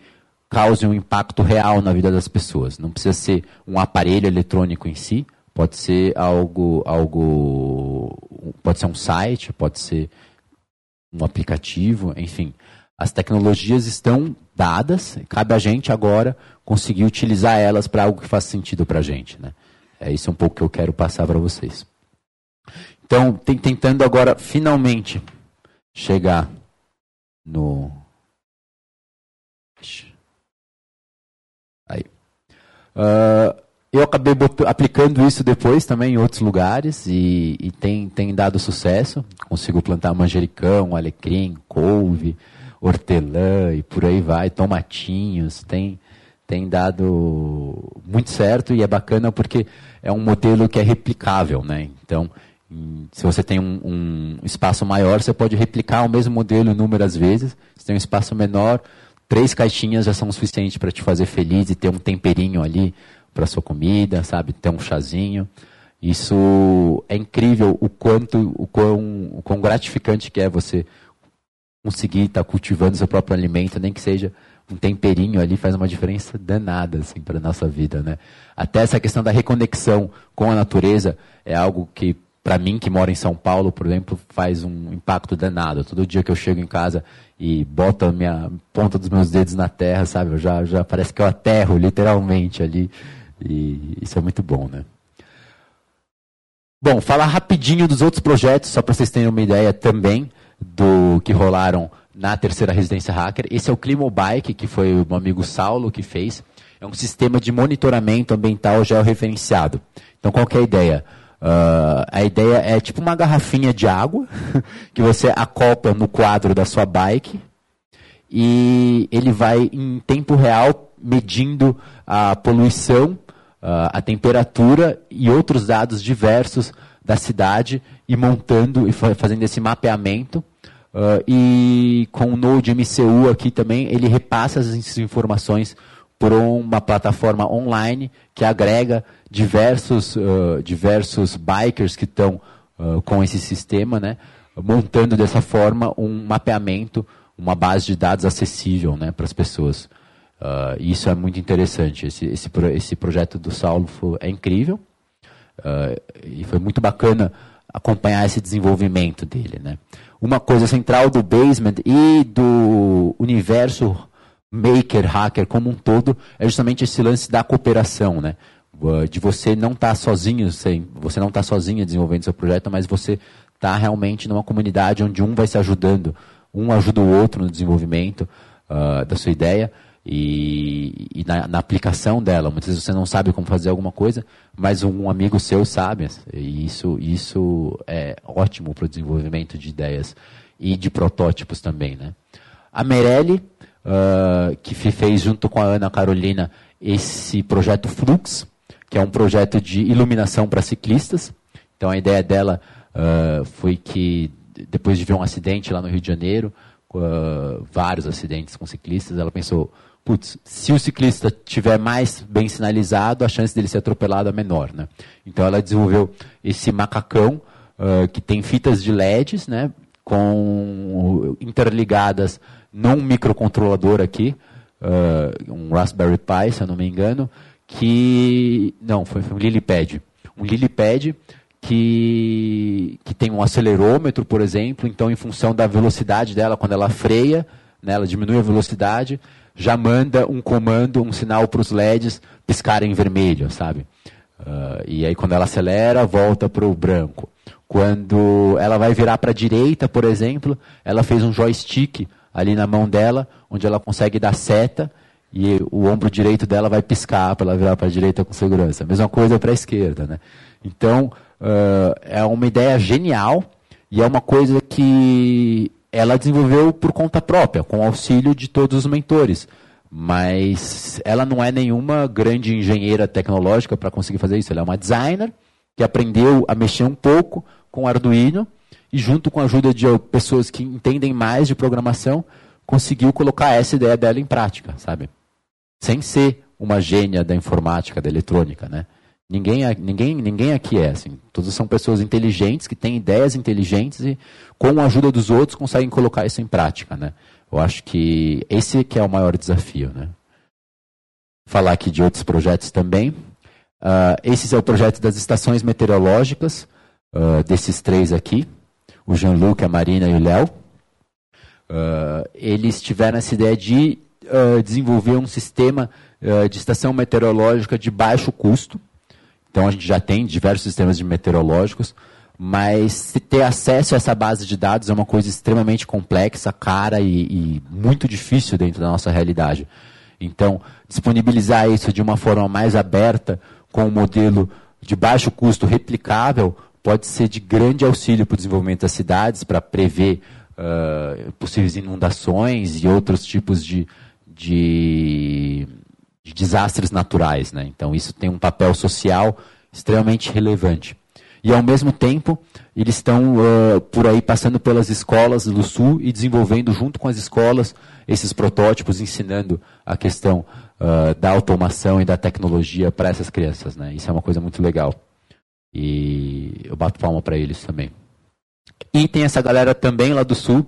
cause um impacto real na vida das pessoas. Não precisa ser um aparelho eletrônico em si, pode ser algo, algo, pode ser um site, pode ser um aplicativo, enfim. As tecnologias estão dadas, cabe a gente agora conseguir utilizar elas para algo que faça sentido para a gente. Né? É isso um pouco que eu quero passar para vocês. Então, tentando agora finalmente chegar no. Aí. Uh, eu acabei aplicando isso depois também em outros lugares e, e, tem, tem dado sucesso. Consigo plantar manjericão, alecrim, couve, hortelã e por aí vai, tomatinhos. Tem, tem dado muito certo e é bacana porque é um modelo que é replicável, né? Então, se você tem um, um, espaço maior, você pode replicar o mesmo modelo inúmeras vezes. Se tem um espaço menor, três caixinhas já são o suficiente para te fazer feliz e ter um temperinho ali para sua comida, sabe? Ter um chazinho. Isso é incrível o quanto, o quão, o quão gratificante que é você conseguir estar tá cultivando seu próprio alimento, nem que seja um temperinho ali faz uma diferença danada assim para nossa vida, né? Até essa questão da reconexão com a natureza é algo que para mim que mora em São Paulo, por exemplo, faz um impacto danado. Todo dia que eu chego em casa e boto a minha ponta dos meus dedos na terra, sabe? Eu já, já parece que eu aterro literalmente ali. E isso é muito bom, né? Bom, falar rapidinho dos outros projetos, só para vocês terem uma ideia também do que rolaram na terceira residência hacker. Esse é o Climobike, que foi o meu amigo Saulo que fez. É um sistema de monitoramento ambiental georreferenciado. Então, qual é a ideia? Uh, a ideia é tipo uma garrafinha de água que você acopla no quadro da sua bike e ele vai em tempo real medindo a poluição, uh, a temperatura e outros dados diversos da cidade e montando e fazendo esse mapeamento. Uh, e com o Node MCU aqui também, ele repassa essas informações por uma plataforma online que agrega diversos, uh, diversos bikers que estão uh, com esse sistema, né, montando dessa forma um mapeamento, uma base de dados acessível né, para as pessoas. Uh, isso é muito interessante. Esse, esse, esse projeto do Saulo foi, é incrível e foi muito bacana acompanhar esse desenvolvimento dele. Né. Uma coisa central do Basement e do universo maker, hacker como um todo, é justamente esse lance da cooperação, né? De você não estar tá sozinho, você não está sozinho desenvolvendo seu projeto, mas você está realmente numa comunidade onde um vai se ajudando, um ajuda o outro no desenvolvimento uh, da sua ideia e, e na, na, aplicação dela. Muitas vezes você não sabe como fazer alguma coisa, mas um amigo seu sabe. E isso, isso é ótimo para o desenvolvimento de ideias e de protótipos também, né? A Merelli uh, que fez junto com a Ana Carolina esse projeto Flux, que é um projeto de iluminação para ciclistas. Então a ideia dela uh, foi que depois de ver um acidente lá no Rio de Janeiro, uh, vários acidentes com ciclistas, ela pensou, putz, se o ciclista tiver mais bem sinalizado, a chance dele ser atropelado é menor, né? Então ela desenvolveu esse macacão uh, que tem fitas de LEDs, né, com interligadas num microcontrolador aqui, uh, um Raspberry Pi, se eu não me engano, que. Não, foi, foi um Lilipad. Um Lilipad que, que tem um acelerômetro, por exemplo, então, em função da velocidade dela, quando ela freia, né, ela diminui a velocidade, já manda um comando, um sinal para os LEDs piscarem vermelho, sabe? Uh, e aí quando ela acelera, volta para o branco. Quando ela vai virar para a direita, por exemplo, ela fez um joystick ali na mão dela, onde ela consegue dar seta e o ombro direito dela vai piscar para ela virar para a direita com segurança. Mesma coisa para a esquerda, né? Então, uh, é uma ideia genial e é uma coisa que ela desenvolveu por conta própria, com auxílio de todos os mentores. Mas ela não é nenhuma grande engenheira tecnológica para conseguir fazer isso. Ela é uma designer que aprendeu a mexer um pouco com Arduino e, junto com a ajuda de pessoas que entendem mais de programação, conseguiu colocar essa ideia dela em prática, sabe? Sem ser uma gênia da informática, da eletrônica, né? Ninguém, ninguém, ninguém aqui é assim. Todos são pessoas inteligentes, que têm ideias inteligentes e, com a ajuda dos outros, conseguem colocar isso em prática. Né? Eu acho que esse que é o maior desafio. Né? Falar aqui de outros projetos também. Uh, esse é o projeto das estações meteorológicas, uh, desses três aqui. O Jean-Luc, a Marina e o Léo. Uh, eles tiveram essa ideia de desenvolver um sistema de estação meteorológica de baixo custo, então a gente já tem diversos sistemas de meteorológicos, mas ter acesso a essa base de dados é uma coisa extremamente complexa, cara e, e muito difícil dentro da nossa realidade. Então, disponibilizar isso de uma forma mais aberta, com um modelo de baixo custo replicável, pode ser de grande auxílio para o desenvolvimento das cidades, para prever uh, possíveis inundações e outros tipos de, de de desastres naturais. Né? Então, isso tem um papel social extremamente relevante. E, ao mesmo tempo, eles estão uh, por aí passando pelas escolas do Sul e desenvolvendo, junto com as escolas, esses protótipos, ensinando a questão uh, da automação e da tecnologia para essas crianças. Né? Isso é uma coisa muito legal. E eu bato palma para eles também. E tem essa galera também lá do Sul,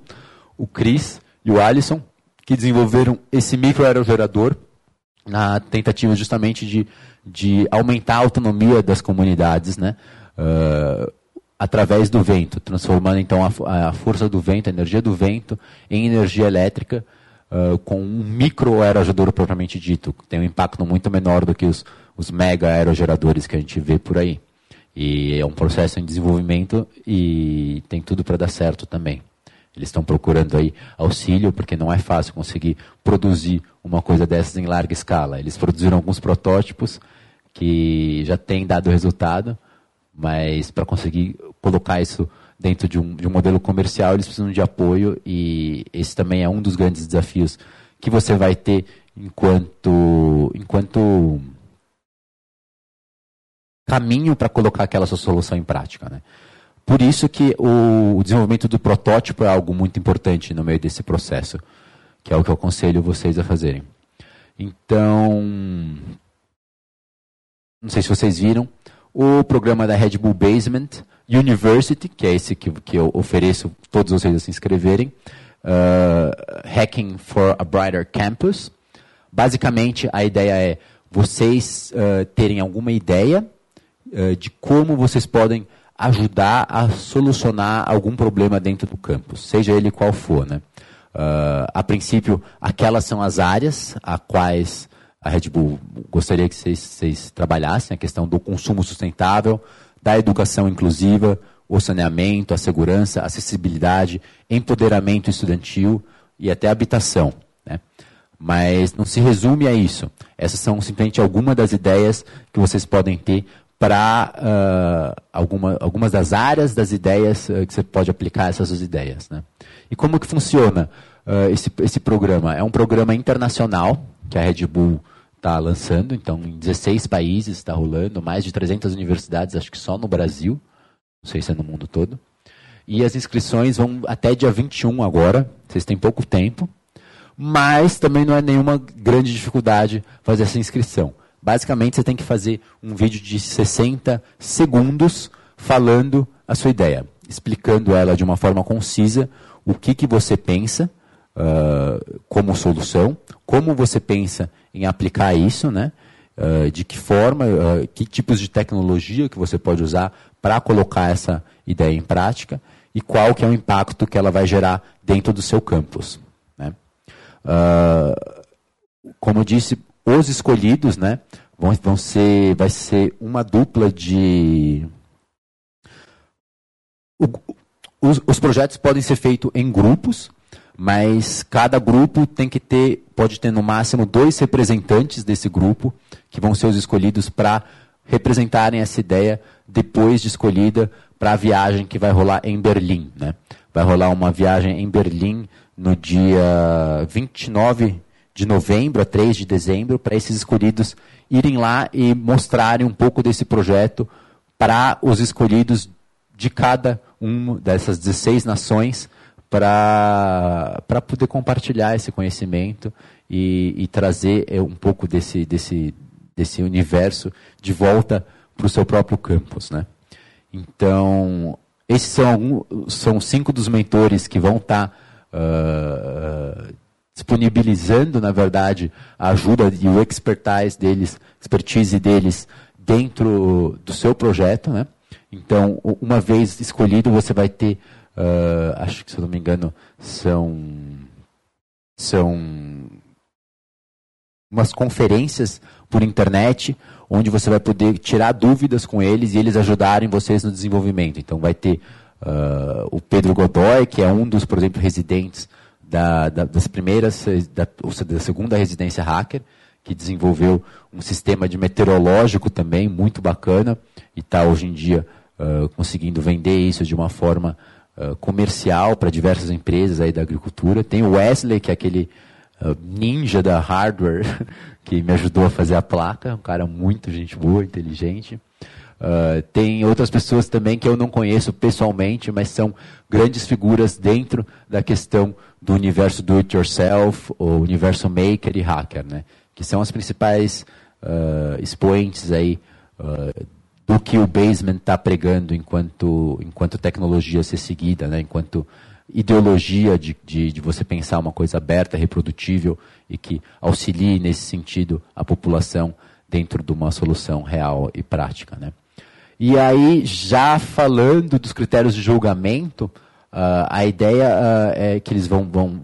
o Chris e o Alisson, que desenvolveram esse microaerogerador na tentativa justamente de, de aumentar a autonomia das comunidades, né? Uh, através do vento, transformando então a, a, força do vento, a energia do vento, em energia elétrica, uh, com um micro aerogerador propriamente dito, que tem um impacto muito menor do que os, os mega aerogeradores que a gente vê por aí. E é um processo em desenvolvimento e tem tudo para dar certo também. Eles estão procurando aí auxílio, porque não é fácil conseguir produzir uma coisa dessas em larga escala. Eles produziram alguns protótipos que já têm dado resultado, mas para conseguir colocar isso dentro de um, de um modelo comercial, eles precisam de apoio e esse também é um dos grandes desafios que você vai ter enquanto, enquanto caminho para colocar aquela sua solução em prática. Né? Por isso que o, desenvolvimento do protótipo é algo muito importante no meio desse processo, que é o que eu aconselho vocês a fazerem. Então, não sei se vocês viram, o programa da Red Bull Basement University, que é esse que, que eu ofereço todos vocês a se inscreverem, uh, Hacking for a Brighter Campus. Basicamente, a ideia é vocês uh, terem alguma ideia uh, de como vocês podem ajudar a solucionar algum problema dentro do campus, seja ele qual for. Né? Uh, a princípio, aquelas são as áreas a quais a Red Bull gostaria que vocês, vocês trabalhassem, a questão do consumo sustentável, da educação inclusiva, o saneamento, a segurança, acessibilidade, empoderamento estudantil e até habitação. Né? Mas não se resume a isso. Essas são simplesmente algumas das ideias que vocês podem ter para uh, alguma, algumas das áreas das ideias uh, que você pode aplicar essas ideias. Né? E como que funciona uh, esse, esse programa? É um programa internacional que a Red Bull está lançando, então em 16 países está rolando, mais de 300 universidades, acho que só no Brasil, não sei se é no mundo todo. E as inscrições vão até dia 21 agora, vocês têm pouco tempo, mas também não é nenhuma grande dificuldade fazer essa inscrição. Basicamente, você tem que fazer um vídeo de 60 segundos falando a sua ideia, explicando ela de uma forma concisa, o que, que você pensa uh, como solução, como você pensa em aplicar isso, né? Uh, de que forma, uh, que tipos de tecnologia que você pode usar para colocar essa ideia em prática e qual que é o impacto que ela vai gerar dentro do seu campus. Né? como eu disse, os escolhidos, né, vão, vão ser, vai ser uma dupla de o, os, os projetos podem ser feitos em grupos, mas cada grupo tem que ter, pode ter no máximo dois representantes desse grupo, que vão ser os escolhidos para representarem essa ideia depois de escolhida para a viagem que vai rolar em Berlim. Né? Vai rolar uma viagem em Berlim no dia 29 de novembro a 3 de dezembro, para esses escolhidos irem lá e mostrarem um pouco desse projeto para os escolhidos de cada uma dessas 16 nações para poder compartilhar esse conhecimento e, e trazer é, um pouco desse, desse, desse universo de volta para o seu próprio campus. Né? Então, esses são, são cinco dos mentores que vão estar tá, uh, disponibilizando, na verdade, a ajuda e o expertise deles, expertise deles dentro do seu projeto. Né? Então, uma vez escolhido, você vai ter, uh, acho que se eu não me engano, são, são umas conferências por internet, onde você vai poder tirar dúvidas com eles e eles ajudarem vocês no desenvolvimento. Então, vai ter uh, o Pedro Godoy, que é um dos, por exemplo, residentes da, da, das primeiras, da, da segunda residência hacker, que desenvolveu um sistema de meteorológico também muito bacana e está hoje em dia uh, conseguindo vender isso de uma forma uh, comercial para diversas empresas aí da agricultura. Tem o Wesley, que é aquele uh, ninja da hardware, que me ajudou a fazer a placa, um cara muito gente boa, inteligente. Tem outras pessoas também que eu não conheço pessoalmente, mas são grandes figuras dentro da questão do universo do it yourself, ou universo maker e hacker, né? que são as principais uh, expoentes aí uh, do que o basement está pregando enquanto, enquanto tecnologia ser seguida, né? enquanto ideologia de, de, de, você pensar uma coisa aberta, reprodutível e que auxilie nesse sentido a população dentro de uma solução real e prática. Né? E aí, já falando dos critérios de julgamento, uh, a ideia uh, é que eles vão, vão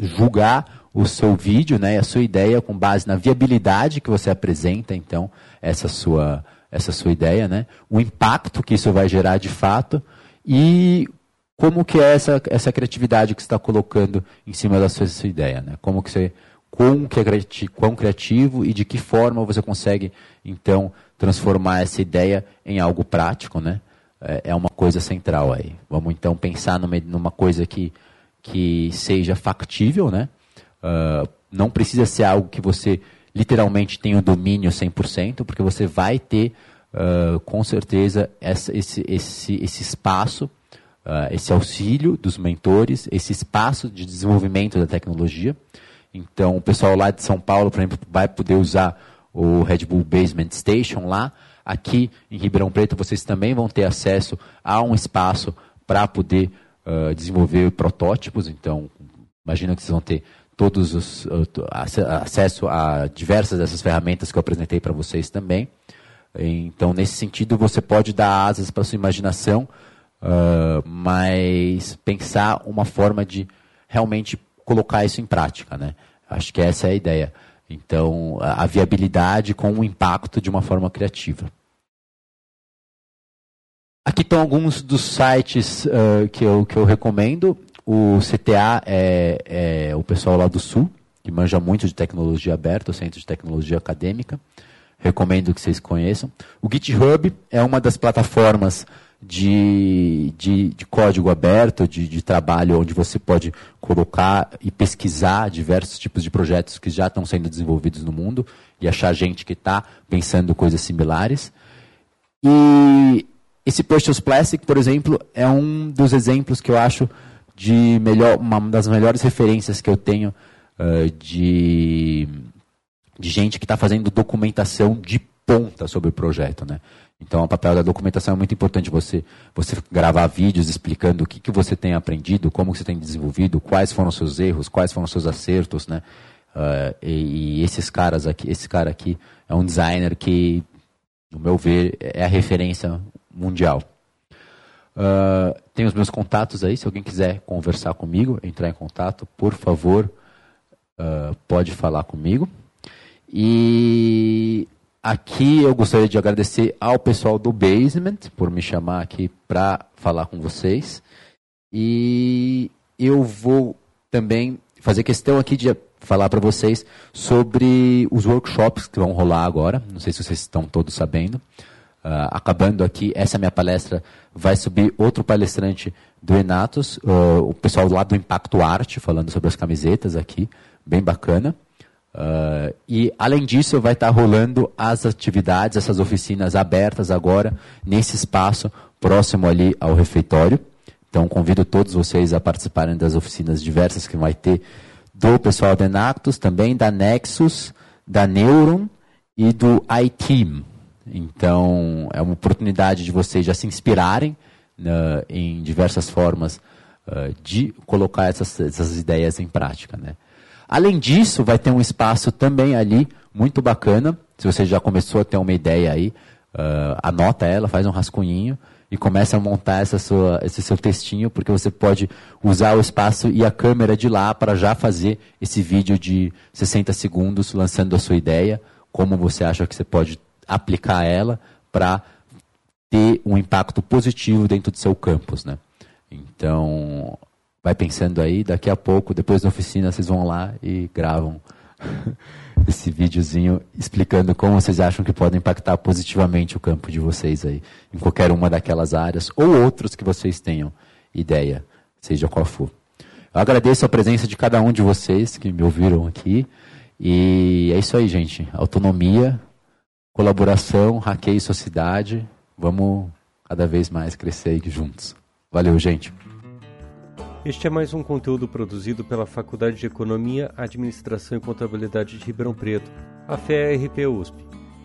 julgar o seu vídeo, né, a sua ideia com base na viabilidade que você apresenta, então, essa sua essa sua ideia, né? O impacto que isso vai gerar de fato e como que é essa, essa criatividade que você está colocando em cima da sua, sua ideia, né? Como que você, quão, que é criativo, quão criativo e de que forma você consegue, então, transformar essa ideia em algo prático, né? É, é uma coisa central aí. Vamos, então, pensar numa, numa coisa que, que seja factível, né? Uh, não precisa ser algo que você literalmente tem o domínio 100%, porque você vai ter, uh, com certeza, essa, esse, esse, esse espaço, uh, esse auxílio dos mentores, esse espaço de desenvolvimento da tecnologia. Então, o pessoal lá de São Paulo, por exemplo, vai poder usar o Red Bull Basement Station lá. Aqui em Ribeirão Preto, vocês também vão ter acesso a um espaço para poder uh, desenvolver protótipos. Então, imagina que vocês vão ter todos os acesso a diversas dessas ferramentas que eu apresentei para vocês também. Então, nesse sentido, você pode dar asas para sua imaginação, uh, mas pensar uma forma de realmente colocar isso em prática, né? Acho que essa é a ideia. Então, a viabilidade com o impacto de uma forma criativa. Aqui estão alguns dos sites uh, que, eu, que eu recomendo. O CTA é, é, o pessoal lá do Sul, que manja muito de tecnologia aberta, o Centro de Tecnologia Acadêmica. Recomendo que vocês conheçam. O GitHub é uma das plataformas de, de, de código aberto, de, de, trabalho, onde você pode colocar e pesquisar diversos tipos de projetos que já estão sendo desenvolvidos no mundo e achar gente que está pensando coisas similares. E esse Precious Plastic, por exemplo, é um dos exemplos que eu acho de melhor, uma das melhores referências que eu tenho uh, de, de gente que está fazendo documentação de ponta sobre o projeto, né? Então, o papel da documentação é muito importante. Você, você gravar vídeos explicando o que, que você tem aprendido, como você tem desenvolvido, quais foram os seus erros, quais foram os seus acertos, né? Uh, e, e, esses caras aqui, esse cara aqui é um designer que, no meu ver, é a referência mundial. Uh, tem os meus contatos aí, se alguém quiser conversar comigo, entrar em contato, por favor, uh, pode falar comigo. E aqui eu gostaria de agradecer ao pessoal do Basement por me chamar aqui para falar com vocês. E eu vou também fazer questão aqui de falar para vocês sobre os workshops que vão rolar agora. Não sei se vocês estão todos sabendo. Uh, acabando aqui, essa minha palestra vai subir outro palestrante do Enatos, uh, o pessoal lá do Impacto Arte, falando sobre as camisetas aqui, bem bacana. Uh, e além disso, vai estar rolando as atividades, essas oficinas abertas agora, nesse espaço próximo ali ao refeitório. Então convido todos vocês a participarem das oficinas diversas que vai ter do pessoal da Enactus, também da Nexus, da Neuron e do iTeam. Então, é uma oportunidade de vocês já se inspirarem uh, em diversas formas uh, de colocar essas, essas ideias em prática. Né? Além disso, vai ter um espaço também ali muito bacana. Se você já começou a ter uma ideia aí, uh, anota ela, faz um rascunhinho e começa a montar essa sua, esse seu textinho, porque você pode usar o espaço e a câmera de lá para já fazer esse vídeo de 60 segundos lançando a sua ideia, como você acha que você pode aplicar ela para ter um impacto positivo dentro do seu campus, né? Então, vai pensando aí, daqui a pouco, depois da oficina, vocês vão lá e gravam esse videozinho explicando como vocês acham que pode impactar positivamente o campo de vocês aí, em qualquer uma daquelas áreas, ou outros que vocês tenham ideia, seja qual for. Eu agradeço a presença de cada um de vocês que me ouviram aqui. E é isso aí, gente. Autonomia, colaboração, hackeio sociedade. Vamos cada vez mais crescer juntos. Valeu, gente. Este é mais um conteúdo produzido pela Faculdade de Economia, Administração e Contabilidade de Ribeirão Preto, a FERP USP.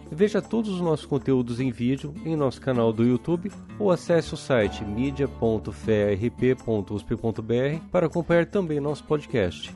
Veja todos os nossos conteúdos em vídeo em nosso canal do YouTube ou acesse o site media.ferp.usp.br para acompanhar também nosso podcast.